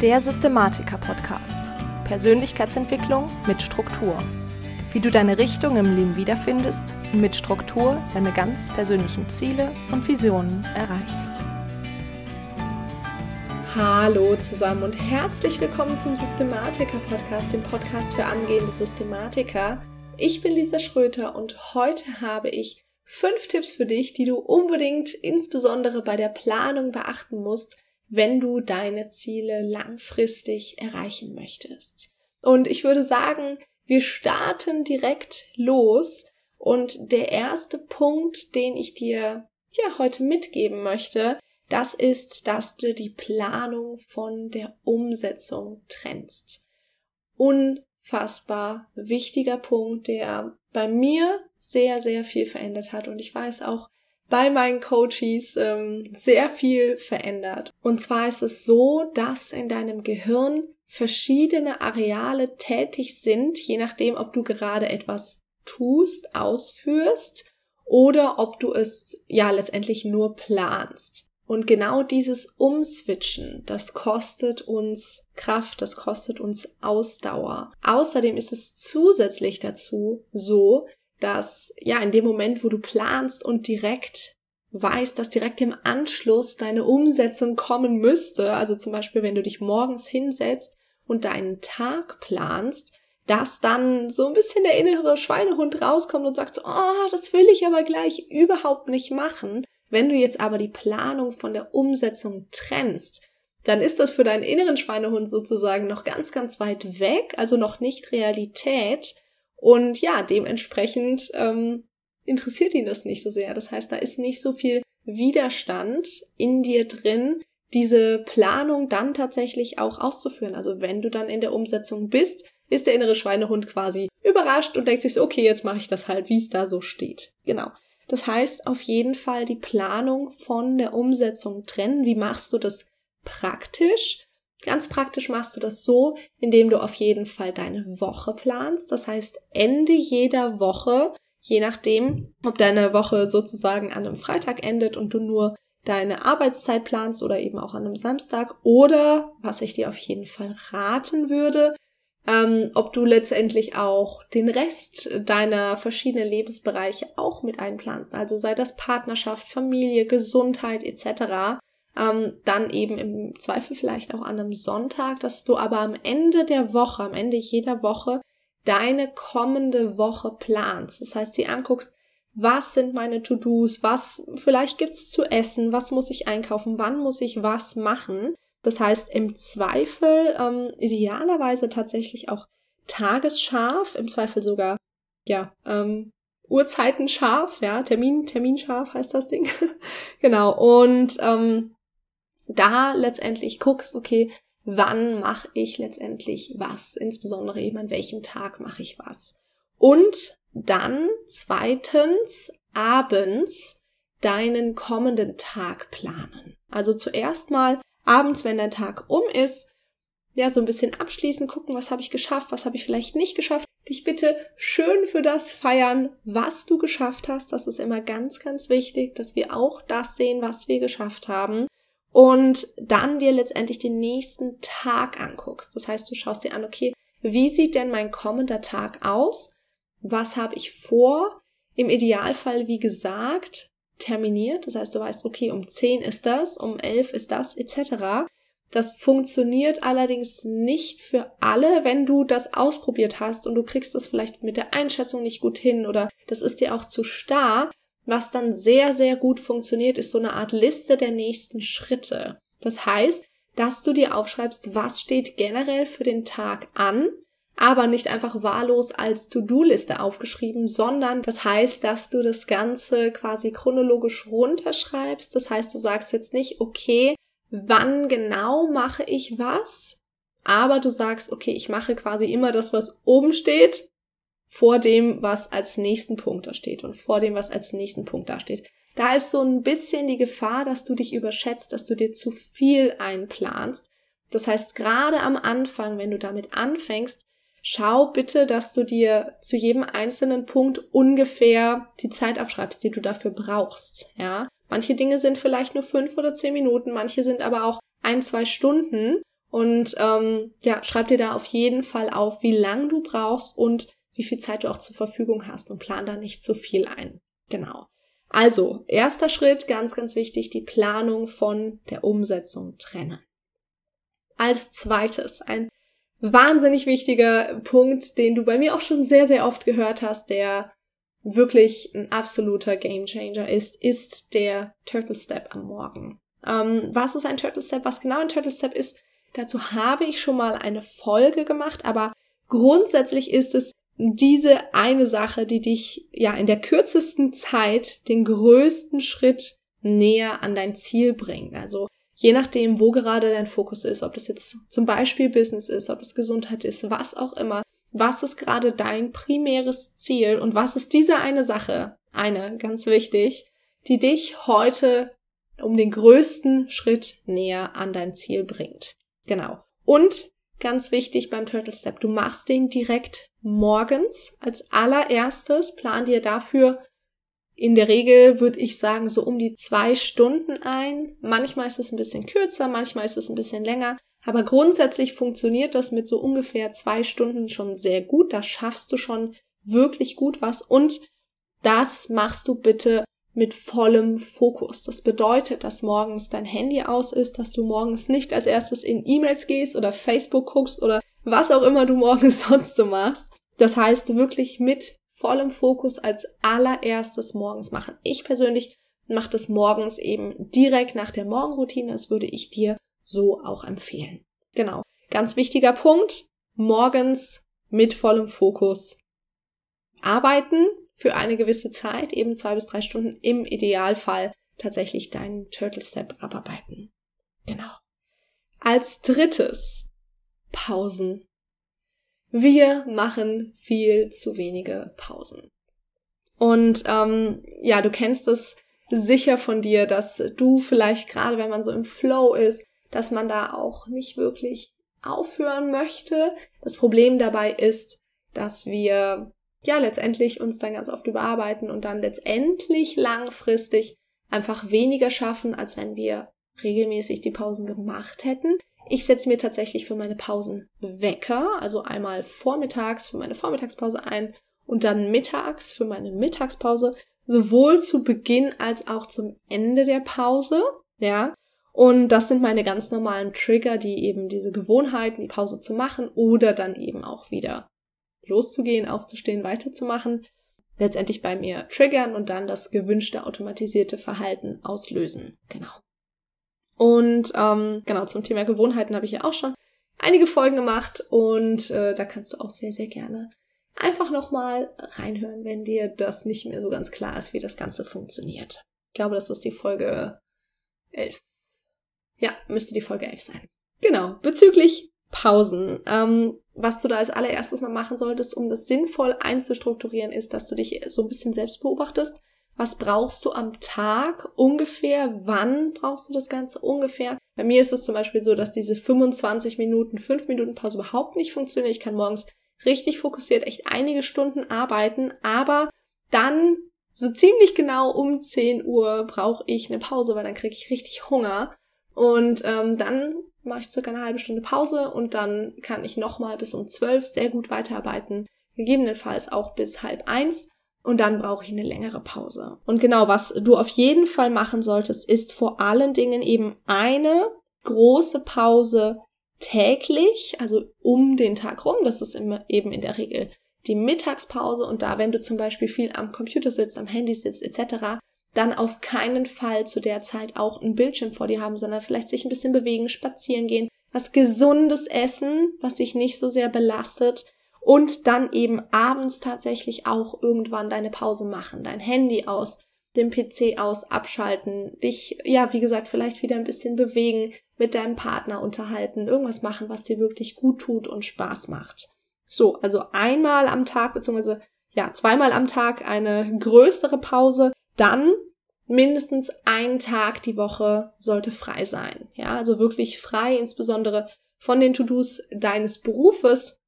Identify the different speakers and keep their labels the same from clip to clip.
Speaker 1: Der Systematiker-Podcast. Persönlichkeitsentwicklung mit Struktur. Wie du deine Richtung im Leben wiederfindest und mit Struktur deine ganz persönlichen Ziele und Visionen erreichst.
Speaker 2: Hallo zusammen und herzlich willkommen zum Systematiker-Podcast, dem Podcast für angehende Systematiker. Ich bin Lisa Schröter und heute habe ich fünf Tipps für dich, die du unbedingt insbesondere bei der Planung beachten musst, wenn du deine Ziele langfristig erreichen möchtest. Und ich würde sagen, wir starten direkt los und der erste Punkt, den ich dir ja heute mitgeben möchte, das ist, dass du die Planung von der Umsetzung trennst. Unfassbar wichtiger Punkt, der bei mir sehr, sehr viel verändert hat. Und ich weiß auch, bei meinen Coaches ähm, sehr viel verändert. Und zwar ist es so, dass in deinem Gehirn verschiedene Areale tätig sind, je nachdem, ob du gerade etwas tust, ausführst oder ob du es ja letztendlich nur planst. Und genau dieses Umswitchen, das kostet uns Kraft, das kostet uns Ausdauer. Außerdem ist es zusätzlich dazu so, dass ja in dem Moment, wo du planst und direkt weißt, dass direkt im Anschluss deine Umsetzung kommen müsste, also zum Beispiel, wenn du dich morgens hinsetzt und deinen Tag planst, dass dann so ein bisschen der innere Schweinehund rauskommt und sagt, so, oh, das will ich aber gleich überhaupt nicht machen. Wenn du jetzt aber die Planung von der Umsetzung trennst, dann ist das für deinen inneren Schweinehund sozusagen noch ganz, ganz weit weg, also noch nicht Realität. Und ja, dementsprechend ähm, interessiert ihn das nicht so sehr. Das heißt, da ist nicht so viel Widerstand in dir drin, diese Planung dann tatsächlich auch auszuführen. Also wenn du dann in der Umsetzung bist, ist der innere Schweinehund quasi überrascht und denkt sich so, okay, jetzt mache ich das halt, wie es da so steht. Genau. Das heißt, auf jeden Fall die Planung von der Umsetzung trennen. Wie machst du das praktisch? Ganz praktisch machst du das so, indem du auf jeden Fall deine Woche planst. Das heißt, Ende jeder Woche, je nachdem, ob deine Woche sozusagen an einem Freitag endet und du nur deine Arbeitszeit planst oder eben auch an einem Samstag oder, was ich dir auf jeden Fall raten würde, ähm, ob du letztendlich auch den Rest deiner verschiedenen Lebensbereiche auch mit einplanst. Also sei das Partnerschaft, Familie, Gesundheit etc ähm, dann eben im Zweifel vielleicht auch an einem Sonntag, dass du aber am Ende der Woche, am Ende jeder Woche deine kommende Woche planst. Das heißt, sie anguckst, was sind meine To-Dos, was vielleicht gibt's zu essen, was muss ich einkaufen, wann muss ich was machen. Das heißt, im Zweifel ähm, idealerweise tatsächlich auch tagesscharf, im Zweifel sogar ja ähm, Uhrzeiten scharf, ja Termin Terminscharf heißt das Ding, genau und ähm, da letztendlich guckst, okay, wann mache ich letztendlich was, insbesondere eben an welchem Tag mache ich was. Und dann zweitens abends deinen kommenden Tag planen. Also zuerst mal abends, wenn dein Tag um ist, ja, so ein bisschen abschließen, gucken, was habe ich geschafft, was habe ich vielleicht nicht geschafft. Dich bitte schön für das feiern, was du geschafft hast. Das ist immer ganz, ganz wichtig, dass wir auch das sehen, was wir geschafft haben und dann dir letztendlich den nächsten Tag anguckst. Das heißt, du schaust dir an, okay, wie sieht denn mein kommender Tag aus? Was habe ich vor? Im Idealfall, wie gesagt, terminiert. Das heißt, du weißt, okay, um 10 ist das, um 11 ist das, etc. Das funktioniert allerdings nicht für alle, wenn du das ausprobiert hast und du kriegst das vielleicht mit der Einschätzung nicht gut hin oder das ist dir auch zu starr, was dann sehr, sehr gut funktioniert, ist so eine Art Liste der nächsten Schritte. Das heißt, dass du dir aufschreibst, was steht generell für den Tag an, aber nicht einfach wahllos als To-Do-Liste aufgeschrieben, sondern das heißt, dass du das Ganze quasi chronologisch runterschreibst. Das heißt, du sagst jetzt nicht, okay, wann genau mache ich was, aber du sagst, okay, ich mache quasi immer das, was oben steht vor dem, was als nächsten Punkt da steht und vor dem, was als nächsten Punkt da steht. Da ist so ein bisschen die Gefahr, dass du dich überschätzt, dass du dir zu viel einplanst. Das heißt, gerade am Anfang, wenn du damit anfängst, schau bitte, dass du dir zu jedem einzelnen Punkt ungefähr die Zeit aufschreibst, die du dafür brauchst, ja. Manche Dinge sind vielleicht nur fünf oder zehn Minuten, manche sind aber auch ein, zwei Stunden Und ähm, ja, schreib dir da auf jeden Fall auf, wie lang du brauchst und wie viel Zeit du auch zur Verfügung hast und plan da nicht zu viel ein. Genau. Also, erster Schritt, ganz, ganz wichtig, die Planung von der Umsetzung trennen. Als zweites, ein wahnsinnig wichtiger Punkt, den du bei mir auch schon sehr, sehr oft gehört hast, der wirklich ein absoluter Gamechanger ist, ist der Turtle Step am Morgen. Ähm, was ist ein Turtle Step? Was genau ein Turtle Step ist, dazu habe ich schon mal eine Folge gemacht, aber grundsätzlich ist es diese eine Sache, die dich ja in der kürzesten Zeit den größten Schritt näher an dein Ziel bringt. Also je nachdem, wo gerade dein Fokus ist, ob das jetzt zum Beispiel Business ist, ob es Gesundheit ist, was auch immer, was ist gerade dein primäres Ziel und was ist diese eine Sache, eine ganz wichtig, die dich heute um den größten Schritt näher an dein Ziel bringt. Genau. Und ganz wichtig beim Turtle Step, du machst den direkt morgens als allererstes. Plan dir dafür in der Regel würde ich sagen so um die zwei Stunden ein. Manchmal ist es ein bisschen kürzer, manchmal ist es ein bisschen länger. Aber grundsätzlich funktioniert das mit so ungefähr zwei Stunden schon sehr gut. Da schaffst du schon wirklich gut was. Und das machst du bitte mit vollem Fokus. Das bedeutet, dass morgens dein Handy aus ist, dass du morgens nicht als erstes in E-Mails gehst oder Facebook guckst oder was auch immer du morgens sonst so machst. Das heißt, wirklich mit vollem Fokus als allererstes morgens machen. Ich persönlich mache das morgens eben direkt nach der Morgenroutine. Das würde ich dir so auch empfehlen. Genau. Ganz wichtiger Punkt. Morgens mit vollem Fokus arbeiten für eine gewisse Zeit, eben zwei bis drei Stunden, im Idealfall tatsächlich deinen Turtle Step abarbeiten. Genau. Als drittes Pausen. Wir machen viel zu wenige Pausen. Und ähm, ja, du kennst es sicher von dir, dass du vielleicht gerade, wenn man so im Flow ist, dass man da auch nicht wirklich aufhören möchte. Das Problem dabei ist, dass wir ja letztendlich uns dann ganz oft überarbeiten und dann letztendlich langfristig einfach weniger schaffen, als wenn wir regelmäßig die Pausen gemacht hätten. Ich setze mir tatsächlich für meine Pausen Wecker, also einmal vormittags für meine Vormittagspause ein und dann mittags für meine Mittagspause, sowohl zu Beginn als auch zum Ende der Pause, ja. Und das sind meine ganz normalen Trigger, die eben diese Gewohnheiten, die Pause zu machen oder dann eben auch wieder loszugehen, aufzustehen, weiterzumachen, letztendlich bei mir triggern und dann das gewünschte automatisierte Verhalten auslösen. Genau. Und ähm, genau zum Thema Gewohnheiten habe ich ja auch schon einige Folgen gemacht und äh, da kannst du auch sehr, sehr gerne einfach nochmal reinhören, wenn dir das nicht mehr so ganz klar ist, wie das Ganze funktioniert. Ich glaube, das ist die Folge 11. Ja, müsste die Folge 11 sein. Genau, bezüglich Pausen. Ähm, was du da als allererstes mal machen solltest, um das sinnvoll einzustrukturieren, ist, dass du dich so ein bisschen selbst beobachtest. Was brauchst du am Tag ungefähr? Wann brauchst du das Ganze ungefähr? Bei mir ist es zum Beispiel so, dass diese 25 Minuten, 5 Minuten Pause überhaupt nicht funktionieren. Ich kann morgens richtig fokussiert echt einige Stunden arbeiten, aber dann so ziemlich genau um 10 Uhr brauche ich eine Pause, weil dann kriege ich richtig Hunger. Und ähm, dann mache ich circa eine halbe Stunde Pause und dann kann ich nochmal bis um zwölf sehr gut weiterarbeiten, gegebenenfalls auch bis halb eins und dann brauche ich eine längere Pause. Und genau, was du auf jeden Fall machen solltest, ist vor allen Dingen eben eine große Pause täglich, also um den Tag rum. Das ist immer eben in der Regel die Mittagspause und da, wenn du zum Beispiel viel am Computer sitzt, am Handy sitzt etc., dann auf keinen Fall zu der Zeit auch einen Bildschirm vor dir haben, sondern vielleicht sich ein bisschen bewegen, spazieren gehen, was gesundes essen, was sich nicht so sehr belastet und dann eben abends tatsächlich auch irgendwann deine Pause machen, dein Handy aus, den PC aus, abschalten, dich, ja, wie gesagt, vielleicht wieder ein bisschen bewegen, mit deinem Partner unterhalten, irgendwas machen, was dir wirklich gut tut und Spaß macht. So, also einmal am Tag, beziehungsweise ja, zweimal am Tag eine größere Pause, dann mindestens ein Tag die Woche sollte frei sein. Ja, also wirklich frei, insbesondere von den To-Dos deines Berufes.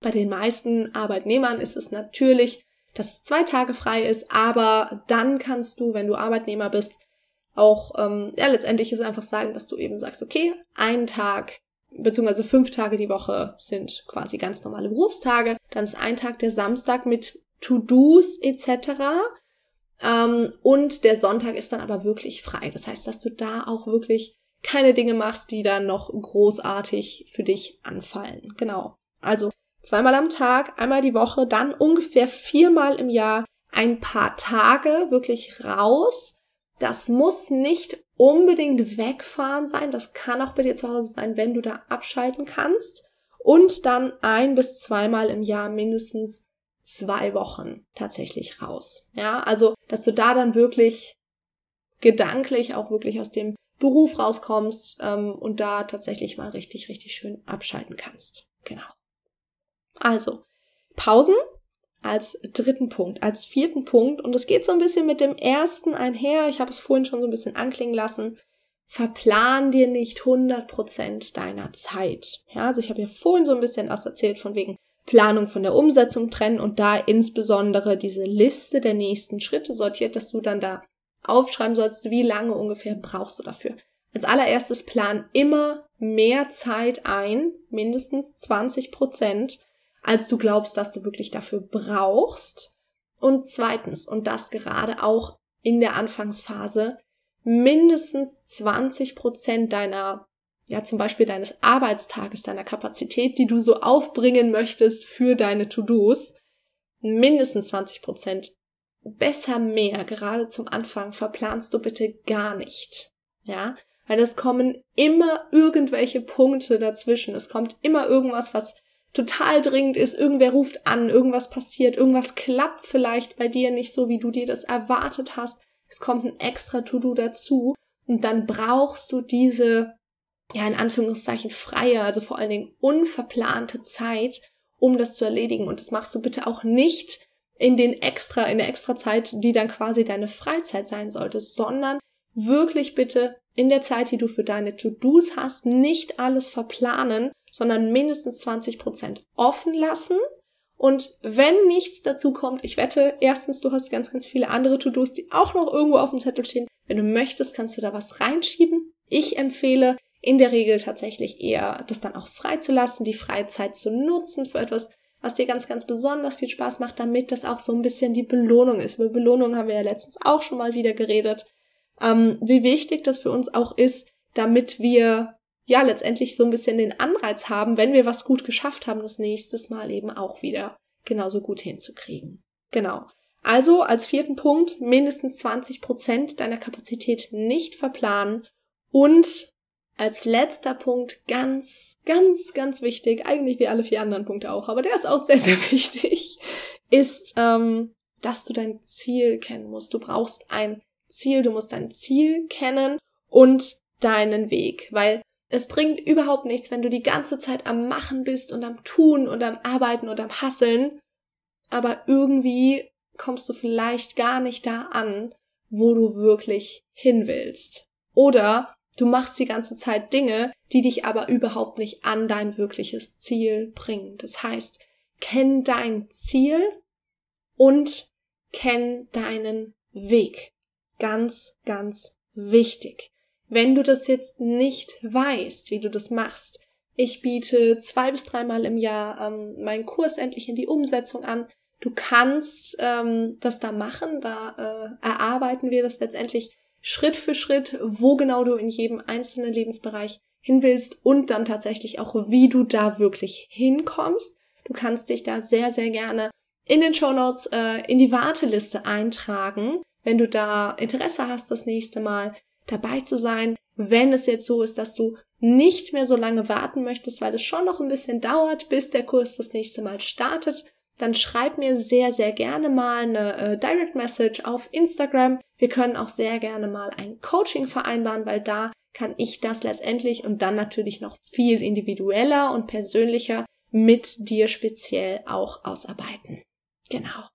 Speaker 2: Bei den meisten Arbeitnehmern ist es natürlich, dass es zwei Tage frei ist, aber dann kannst du, wenn du Arbeitnehmer bist, auch, ähm, ja, letztendlich ist einfach sagen, dass du eben sagst, okay, einen Tag beziehungsweise fünf Tage die Woche sind quasi ganz normale Berufstage. Dann ist ein Tag der Samstag mit To-Dos etc. Ähm, und der Sonntag ist dann aber wirklich frei. Das heißt, dass du da auch wirklich keine Dinge machst, die dann noch großartig für dich anfallen. Genau. Also zweimal am Tag, einmal die Woche, dann ungefähr viermal im Jahr ein paar Tage wirklich raus. Das muss nicht unbedingt wegfahren sein. Das kann auch bei dir zu Hause sein, wenn du da abschalten kannst. Und dann ein bis zweimal im Jahr mindestens zwei Wochen tatsächlich raus. Ja, also, dass du da dann wirklich gedanklich auch wirklich aus dem Beruf rauskommst ähm, und da tatsächlich mal richtig, richtig schön abschalten kannst. Genau. Also, Pausen als dritten Punkt, als vierten Punkt. Und es geht so ein bisschen mit dem ersten einher. Ich habe es vorhin schon so ein bisschen anklingen lassen. Verplan dir nicht 100% deiner Zeit. Ja, also ich habe ja vorhin so ein bisschen was erzählt von wegen Planung von der Umsetzung trennen und da insbesondere diese Liste der nächsten Schritte sortiert, dass du dann da aufschreiben sollst, wie lange ungefähr brauchst du dafür. Als allererstes plan immer mehr Zeit ein, mindestens 20 Prozent, als du glaubst, dass du wirklich dafür brauchst. Und zweitens, und das gerade auch in der Anfangsphase, mindestens 20 Prozent deiner ja zum Beispiel deines Arbeitstages, deiner Kapazität, die du so aufbringen möchtest für deine To-Dos, mindestens 20 Prozent, besser mehr, gerade zum Anfang, verplanst du bitte gar nicht. Ja, weil es kommen immer irgendwelche Punkte dazwischen. Es kommt immer irgendwas, was total dringend ist. Irgendwer ruft an, irgendwas passiert, irgendwas klappt vielleicht bei dir nicht so, wie du dir das erwartet hast. Es kommt ein extra To-Do dazu. Und dann brauchst du diese ja, in Anführungszeichen freie, also vor allen Dingen unverplante Zeit, um das zu erledigen. Und das machst du bitte auch nicht in den extra, in der extra Zeit, die dann quasi deine Freizeit sein sollte, sondern wirklich bitte in der Zeit, die du für deine To-Dos hast, nicht alles verplanen, sondern mindestens 20 Prozent offen lassen. Und wenn nichts dazu kommt, ich wette, erstens, du hast ganz, ganz viele andere To-Dos, die auch noch irgendwo auf dem Zettel stehen. Wenn du möchtest, kannst du da was reinschieben. Ich empfehle, in der Regel tatsächlich eher das dann auch freizulassen, die Freizeit zu nutzen für etwas, was dir ganz, ganz besonders viel Spaß macht, damit das auch so ein bisschen die Belohnung ist. Über Belohnung haben wir ja letztens auch schon mal wieder geredet. Ähm, wie wichtig das für uns auch ist, damit wir ja letztendlich so ein bisschen den Anreiz haben, wenn wir was gut geschafft haben, das nächstes Mal eben auch wieder genauso gut hinzukriegen. Genau. Also als vierten Punkt mindestens 20 Prozent deiner Kapazität nicht verplanen und als letzter Punkt ganz, ganz, ganz wichtig, eigentlich wie alle vier anderen Punkte auch, aber der ist auch sehr, sehr wichtig, ist, ähm, dass du dein Ziel kennen musst. Du brauchst ein Ziel, du musst dein Ziel kennen und deinen Weg, weil es bringt überhaupt nichts, wenn du die ganze Zeit am Machen bist und am Tun und am Arbeiten und am Hasseln, aber irgendwie kommst du vielleicht gar nicht da an, wo du wirklich hin willst. Oder Du machst die ganze Zeit Dinge, die dich aber überhaupt nicht an dein wirkliches Ziel bringen. Das heißt, kenn dein Ziel und kenn deinen Weg. Ganz, ganz wichtig. Wenn du das jetzt nicht weißt, wie du das machst, ich biete zwei bis dreimal im Jahr ähm, meinen Kurs endlich in die Umsetzung an. Du kannst ähm, das da machen, da äh, erarbeiten wir das letztendlich Schritt für Schritt, wo genau du in jedem einzelnen Lebensbereich hin willst und dann tatsächlich auch, wie du da wirklich hinkommst. Du kannst dich da sehr, sehr gerne in den Show Notes äh, in die Warteliste eintragen, wenn du da Interesse hast, das nächste Mal dabei zu sein. Wenn es jetzt so ist, dass du nicht mehr so lange warten möchtest, weil es schon noch ein bisschen dauert, bis der Kurs das nächste Mal startet, dann schreib mir sehr, sehr gerne mal eine äh, Direct Message auf Instagram. Wir können auch sehr gerne mal ein Coaching vereinbaren, weil da kann ich das letztendlich und dann natürlich noch viel individueller und persönlicher mit dir speziell auch ausarbeiten. Genau.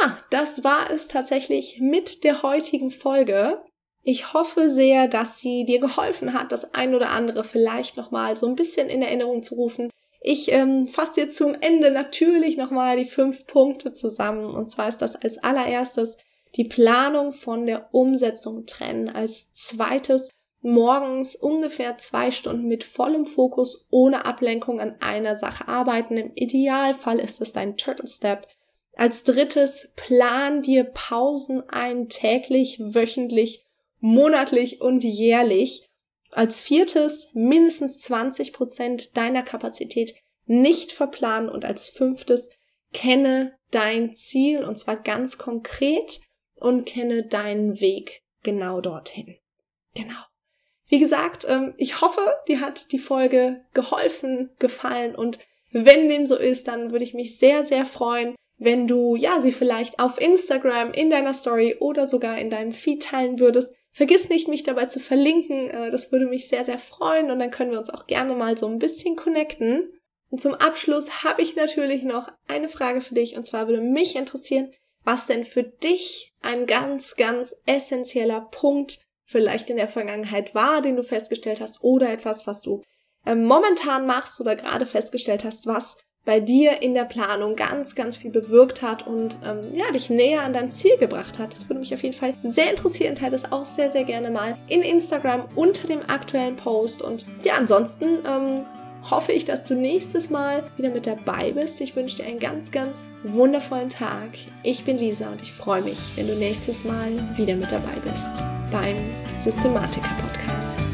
Speaker 2: Ja, das war es tatsächlich mit der heutigen Folge. Ich hoffe sehr, dass sie dir geholfen hat, das ein oder andere vielleicht nochmal so ein bisschen in Erinnerung zu rufen. Ich ähm, fasse dir zum Ende natürlich nochmal die fünf Punkte zusammen. Und zwar ist das als allererstes die Planung von der Umsetzung trennen. Als zweites morgens ungefähr zwei Stunden mit vollem Fokus ohne Ablenkung an einer Sache arbeiten. Im Idealfall ist es dein Turtle Step. Als drittes, plan dir Pausen ein, täglich, wöchentlich, monatlich und jährlich. Als viertes, mindestens 20 Prozent deiner Kapazität nicht verplanen und als fünftes, kenne dein Ziel und zwar ganz konkret und kenne deinen Weg genau dorthin. Genau. Wie gesagt, ähm, ich hoffe, dir hat die Folge geholfen, gefallen und wenn dem so ist, dann würde ich mich sehr, sehr freuen, wenn du ja sie vielleicht auf Instagram in deiner Story oder sogar in deinem Feed teilen würdest. Vergiss nicht, mich dabei zu verlinken. Äh, das würde mich sehr, sehr freuen und dann können wir uns auch gerne mal so ein bisschen connecten. Und zum Abschluss habe ich natürlich noch eine Frage für dich und zwar würde mich interessieren, was denn für dich ein ganz, ganz essentieller Punkt vielleicht in der Vergangenheit war, den du festgestellt hast, oder etwas, was du äh, momentan machst oder gerade festgestellt hast, was bei dir in der Planung ganz, ganz viel bewirkt hat und ähm, ja, dich näher an dein Ziel gebracht hat. Das würde mich auf jeden Fall sehr interessieren. Teile das auch sehr, sehr gerne mal in Instagram unter dem aktuellen Post. Und ja, ansonsten ähm, hoffe ich, dass du nächstes Mal wieder mit dabei bist. Ich wünsche dir einen ganz, ganz wundervollen Tag. Ich bin Lisa und ich freue mich, wenn du nächstes Mal wieder mit dabei bist beim Systematiker Podcast.